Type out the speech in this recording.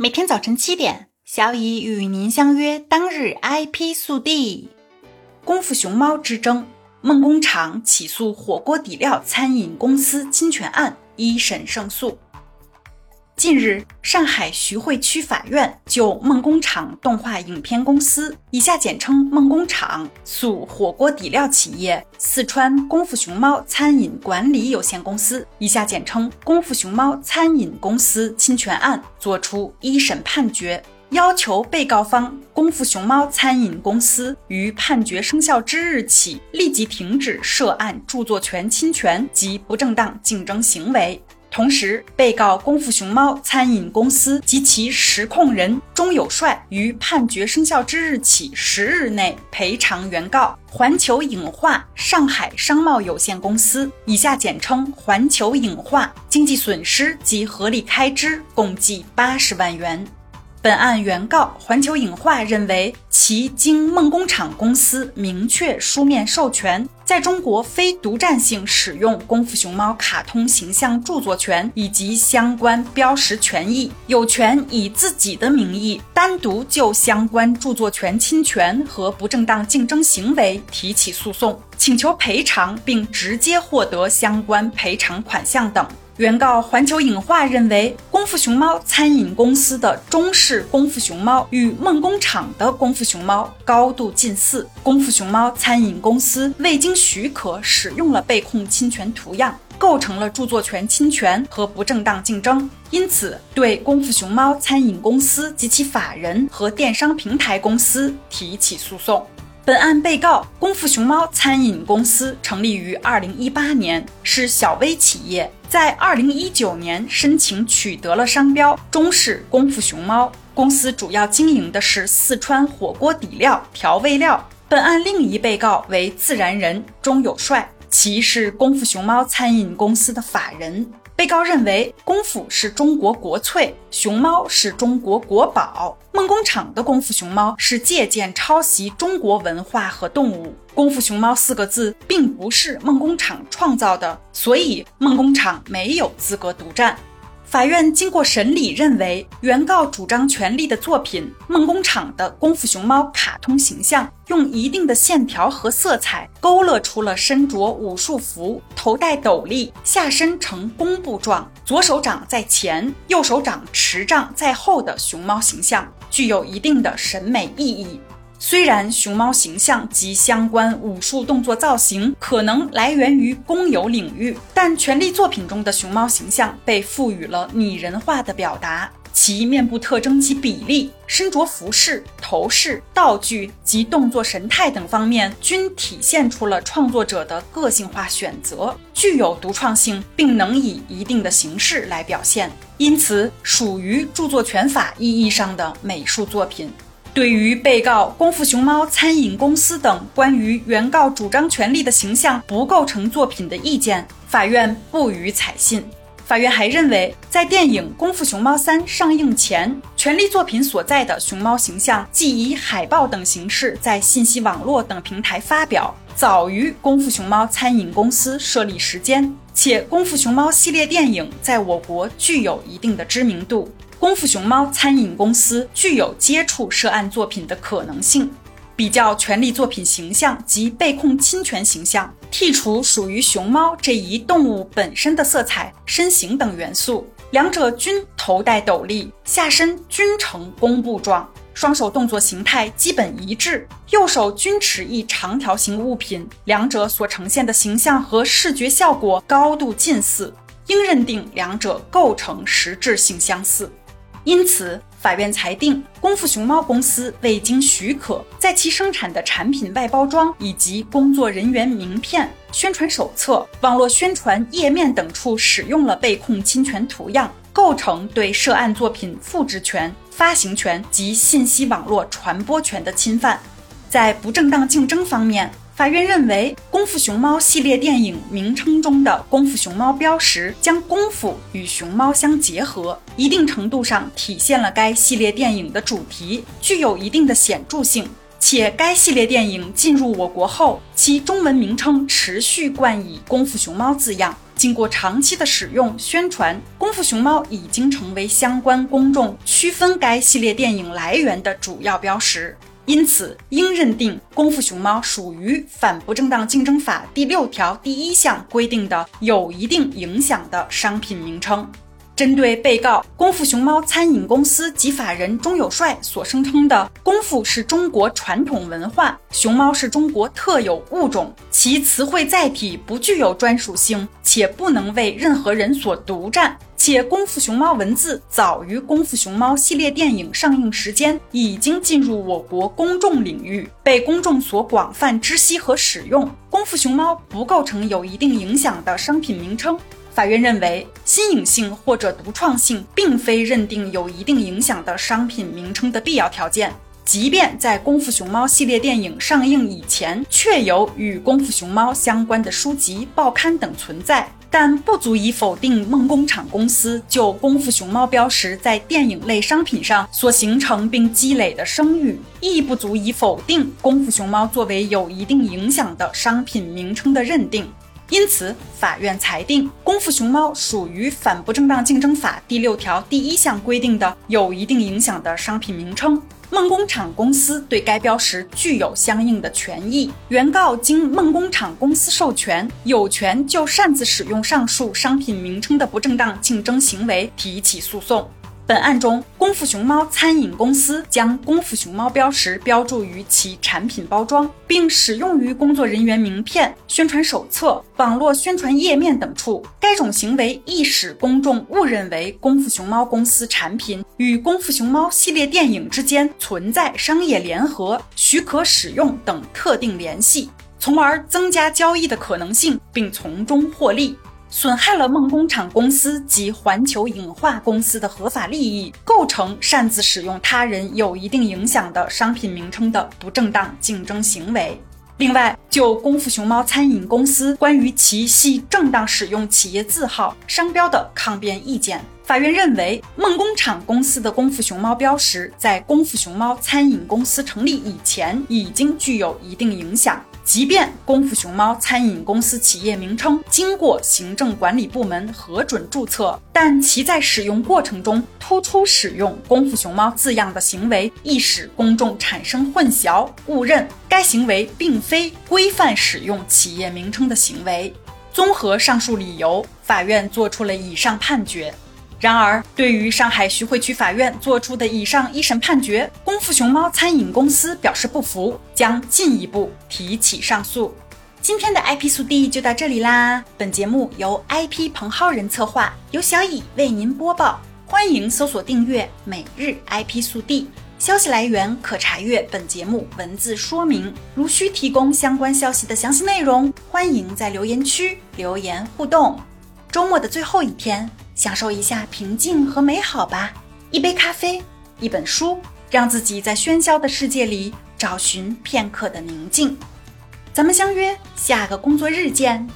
每天早晨七点，小乙与您相约。当日 IP 速递：功夫熊猫之争，梦工厂起诉火锅底料餐饮公司侵权案，一审胜诉。近日，上海徐汇区法院就梦工厂动画影片公司（以下简称梦工厂）诉火锅底料企业四川功夫熊猫餐饮管理有限公司（以下简称功夫熊猫餐饮公司）侵权案作出一审判决，要求被告方功夫熊猫餐饮公司于判决生效之日起立即停止涉案著作权侵权及不正当竞争行为。同时，被告功夫熊猫餐饮公司及其实控人钟有帅于判决生效之日起十日内赔偿原告环球影画上海商贸有限公司（以下简称环球影画）经济损失及合理开支共计八十万元。本案原告环球影画认为，其经梦工厂公司明确书面授权，在中国非独占性使用功夫熊猫卡通形象著作权以及相关标识权益，有权以自己的名义单独就相关著作权侵权和不正当竞争行为提起诉讼，请求赔偿并直接获得相关赔偿款项等。原告环球影画认为，功夫熊猫餐饮公司的中式功夫熊猫与梦工厂的功夫熊猫高度近似，功夫熊猫餐饮公司未经许可使用了被控侵权图样，构成了著作权侵权和不正当竞争，因此对功夫熊猫餐饮公司及其法人和电商平台公司提起诉讼。本案被告功夫熊猫餐饮公司成立于二零一八年，是小微企业，在二零一九年申请取得了商标“中式功夫熊猫”。公司主要经营的是四川火锅底料、调味料。本案另一被告为自然人钟有帅，其是功夫熊猫餐饮公司的法人。被告认为，功夫是中国国粹，熊猫是中国国宝。梦工厂的功夫熊猫是借鉴抄袭中国文化和动物。功夫熊猫四个字并不是梦工厂创造的，所以梦工厂没有资格独占。法院经过审理，认为原告主张权利的作品梦工厂的功夫熊猫卡通形象，用一定的线条和色彩勾勒出了身着武术服、头戴斗笠、下身呈弓步状、左手掌在前、右手掌持杖在后的熊猫形象，具有一定的审美意义。虽然熊猫形象及相关武术动作造型可能来源于公有领域，但权力作品中的熊猫形象被赋予了拟人化的表达，其面部特征及比例、身着服饰、头饰、道具及动作神态等方面均体现出了创作者的个性化选择，具有独创性，并能以一定的形式来表现，因此属于著作权法意义上的美术作品。对于被告功夫熊猫餐饮公司等关于原告主张权利的形象不构成作品的意见，法院不予采信。法院还认为，在电影《功夫熊猫三》上映前，权利作品所在的熊猫形象即以海报等形式在信息网络等平台发表，早于功夫熊猫餐饮公司设立时间，且功夫熊猫系列电影在我国具有一定的知名度。功夫熊猫餐饮公司具有接触涉案作品的可能性。比较权利作品形象及被控侵权形象，剔除属于熊猫这一动物本身的色彩、身形等元素，两者均头戴斗笠，下身均呈弓步状，双手动作形态基本一致，右手均持一长条形物品，两者所呈现的形象和视觉效果高度近似，应认定两者构成实质性相似。因此，法院裁定，功夫熊猫公司未经许可，在其生产的产品外包装以及工作人员名片、宣传手册、网络宣传页面等处使用了被控侵权图样，构成对涉案作品复制权、发行权及信息网络传播权的侵犯。在不正当竞争方面，法院认为，《功夫熊猫》系列电影名称中的“功夫熊猫”标识将功夫与熊猫相结合，一定程度上体现了该系列电影的主题，具有一定的显著性。且该系列电影进入我国后，其中文名称持续冠以“功夫熊猫”字样，经过长期的使用宣传，功夫熊猫已经成为相关公众区分该系列电影来源的主要标识。因此，应认定《功夫熊猫》属于《反不正当竞争法》第六条第一项规定的有一定影响的商品名称。针对被告功夫熊猫餐饮公司及法人钟有帅所声称的“功夫是中国传统文化，熊猫是中国特有物种，其词汇载体不具有专属性，且不能为任何人所独占”。且功夫熊猫文字早于功夫熊猫系列电影上映时间已经进入我国公众领域，被公众所广泛知悉和使用。功夫熊猫不构成有一定影响的商品名称。法院认为，新颖性或者独创性并非认定有一定影响的商品名称的必要条件。即便在功夫熊猫系列电影上映以前，确有与功夫熊猫相关的书籍、报刊等存在。但不足以否定梦工厂公司就功夫熊猫标识在电影类商品上所形成并积累的声誉，亦不足以否定功夫熊猫作为有一定影响的商品名称的认定。因此，法院裁定功夫熊猫属于《反不正当竞争法》第六条第一项规定的有一定影响的商品名称。梦工厂公司对该标识具有相应的权益，原告经梦工厂公司授权，有权就擅自使用上述商品名称的不正当竞争行为提起诉讼。本案中，功夫熊猫餐饮公司将功夫熊猫标识标注于其产品包装，并使用于工作人员名片、宣传手册、网络宣传页面等处。该种行为易使公众误认为功夫熊猫公司产品与功夫熊猫系列电影之间存在商业联合、许可使用等特定联系，从而增加交易的可能性，并从中获利。损害了梦工厂公司及环球影画公司的合法利益，构成擅自使用他人有一定影响的商品名称的不正当竞争行为。另外，就功夫熊猫餐饮公司关于其系正当使用企业字号、商标的抗辩意见，法院认为，梦工厂公司的功夫熊猫标识在功夫熊猫餐饮公司成立以前已经具有一定影响。即便功夫熊猫餐饮公司企业名称经过行政管理部门核准注册，但其在使用过程中突出使用“功夫熊猫”字样的行为，易使公众产生混淆、误认该行为并非规范使用企业名称的行为。综合上述理由，法院作出了以上判决。然而，对于上海徐汇区法院作出的以上一审判决，功夫熊猫餐饮公司表示不服，将进一步提起上诉。今天的 IP 速递就到这里啦！本节目由 IP 彭浩人策划，由小乙为您播报。欢迎搜索订阅每日 IP 速递，消息来源可查阅本节目文字说明。如需提供相关消息的详细内容，欢迎在留言区留言互动。周末的最后一天。享受一下平静和美好吧，一杯咖啡，一本书，让自己在喧嚣的世界里找寻片刻的宁静。咱们相约下个工作日见。